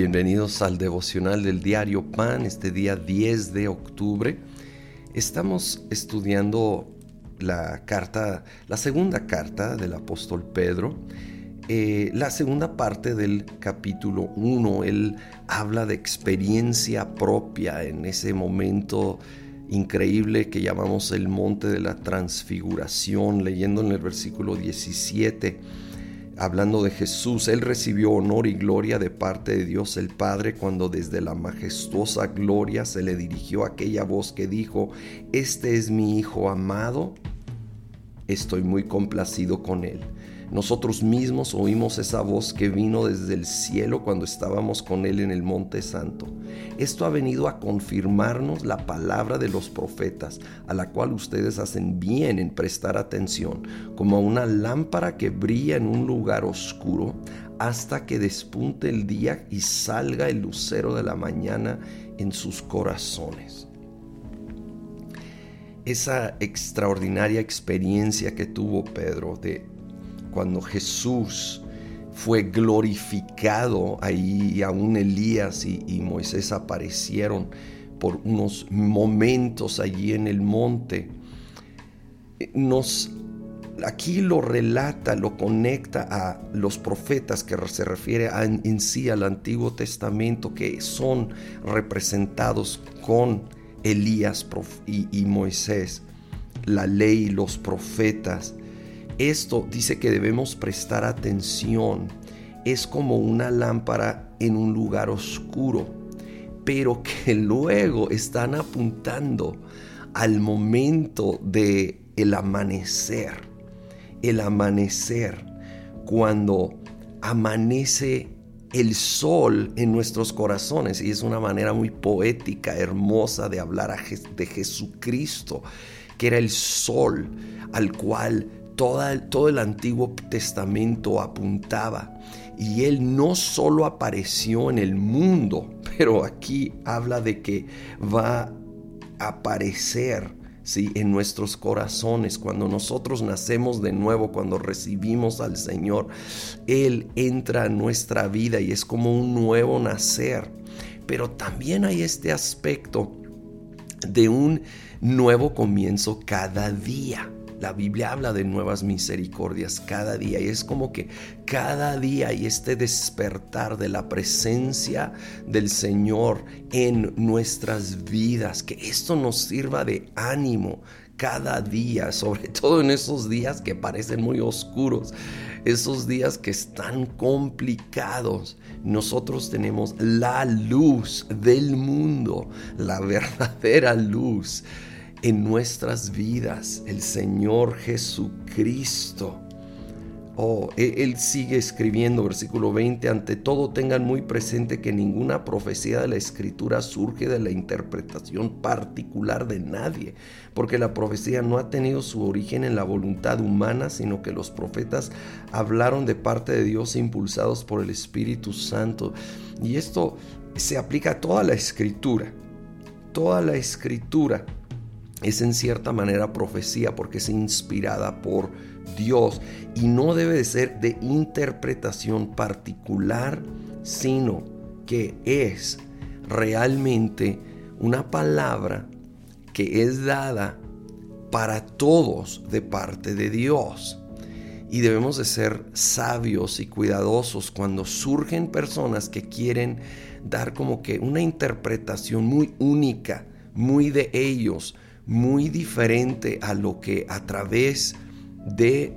Bienvenidos al devocional del diario Pan, este día 10 de octubre. Estamos estudiando la carta, la segunda carta del apóstol Pedro. Eh, la segunda parte del capítulo 1, él habla de experiencia propia en ese momento increíble que llamamos el monte de la transfiguración, leyendo en el versículo 17 hablando de Jesús, Él recibió honor y gloria de parte de Dios el Padre cuando desde la majestuosa gloria se le dirigió aquella voz que dijo, Este es mi Hijo amado, estoy muy complacido con Él. Nosotros mismos oímos esa voz que vino desde el cielo cuando estábamos con Él en el Monte Santo. Esto ha venido a confirmarnos la palabra de los profetas, a la cual ustedes hacen bien en prestar atención, como a una lámpara que brilla en un lugar oscuro hasta que despunte el día y salga el lucero de la mañana en sus corazones esa extraordinaria experiencia que tuvo Pedro de cuando Jesús fue glorificado ahí, aún Elías y, Moisés aparecieron por unos momentos allí en el monte, nos aquí lo relata, lo conecta a los profetas que se refiere en sí al Antiguo Testamento que son representados con Elías y Moisés, la ley, los profetas. Esto dice que debemos prestar atención. Es como una lámpara en un lugar oscuro, pero que luego están apuntando al momento de el amanecer. El amanecer cuando amanece el sol en nuestros corazones y es una manera muy poética, hermosa de hablar de Jesucristo, que era el sol al cual todo el Antiguo Testamento apuntaba. Y Él no solo apareció en el mundo, pero aquí habla de que va a aparecer ¿sí? en nuestros corazones. Cuando nosotros nacemos de nuevo, cuando recibimos al Señor, Él entra en nuestra vida y es como un nuevo nacer. Pero también hay este aspecto de un nuevo comienzo cada día. La Biblia habla de nuevas misericordias cada día y es como que cada día hay este despertar de la presencia del Señor en nuestras vidas, que esto nos sirva de ánimo cada día, sobre todo en esos días que parecen muy oscuros, esos días que están complicados. Nosotros tenemos la luz del mundo, la verdadera luz en nuestras vidas, el Señor Jesucristo. Oh, e-, él sigue escribiendo, versículo 20, ante todo tengan muy presente que ninguna profecía de la escritura surge de la interpretación particular de nadie, porque la profecía no ha tenido su origen en la voluntad humana, sino que los profetas hablaron de parte de Dios impulsados por el Espíritu Santo. Y esto se aplica a toda la escritura, toda la escritura es en cierta manera profecía porque es inspirada por Dios y no debe de ser de interpretación particular, sino que es realmente una palabra que es dada para todos de parte de Dios. Y debemos de ser sabios y cuidadosos cuando surgen personas que quieren dar como que una interpretación muy única, muy de ellos, muy diferente a lo que a través de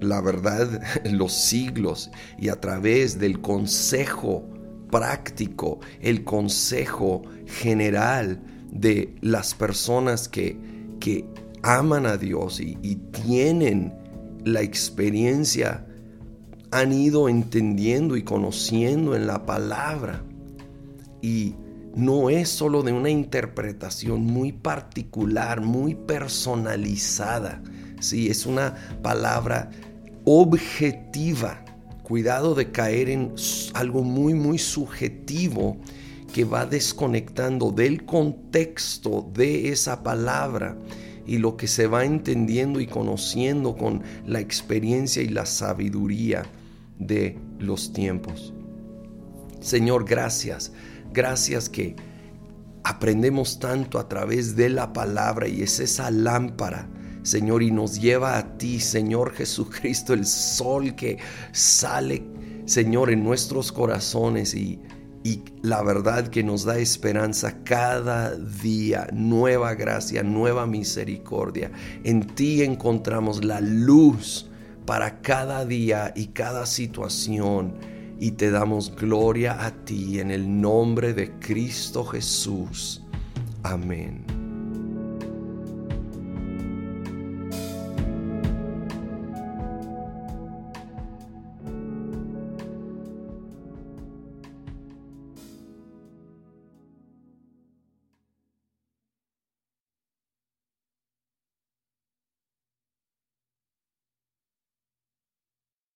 la verdad los siglos y a través del consejo práctico, el consejo general de las personas que, que aman a Dios y, y tienen la experiencia, han ido entendiendo y conociendo en la palabra. Y no es solo de una interpretación muy particular, muy personalizada. Sí, es una palabra objetiva. Cuidado de caer en algo muy, muy subjetivo que va desconectando del contexto de esa palabra y lo que se va entendiendo y conociendo con la experiencia y la sabiduría de los tiempos. Señor, gracias. Gracias que aprendemos tanto a través de la palabra y es esa lámpara. Señor, y nos lleva a ti, Señor Jesucristo, el sol que sale, Señor, en nuestros corazones y, y la verdad que nos da esperanza cada día, nueva gracia, nueva misericordia. En ti encontramos la luz para cada día y cada situación y te damos gloria a ti en el nombre de Cristo Jesús. Amén.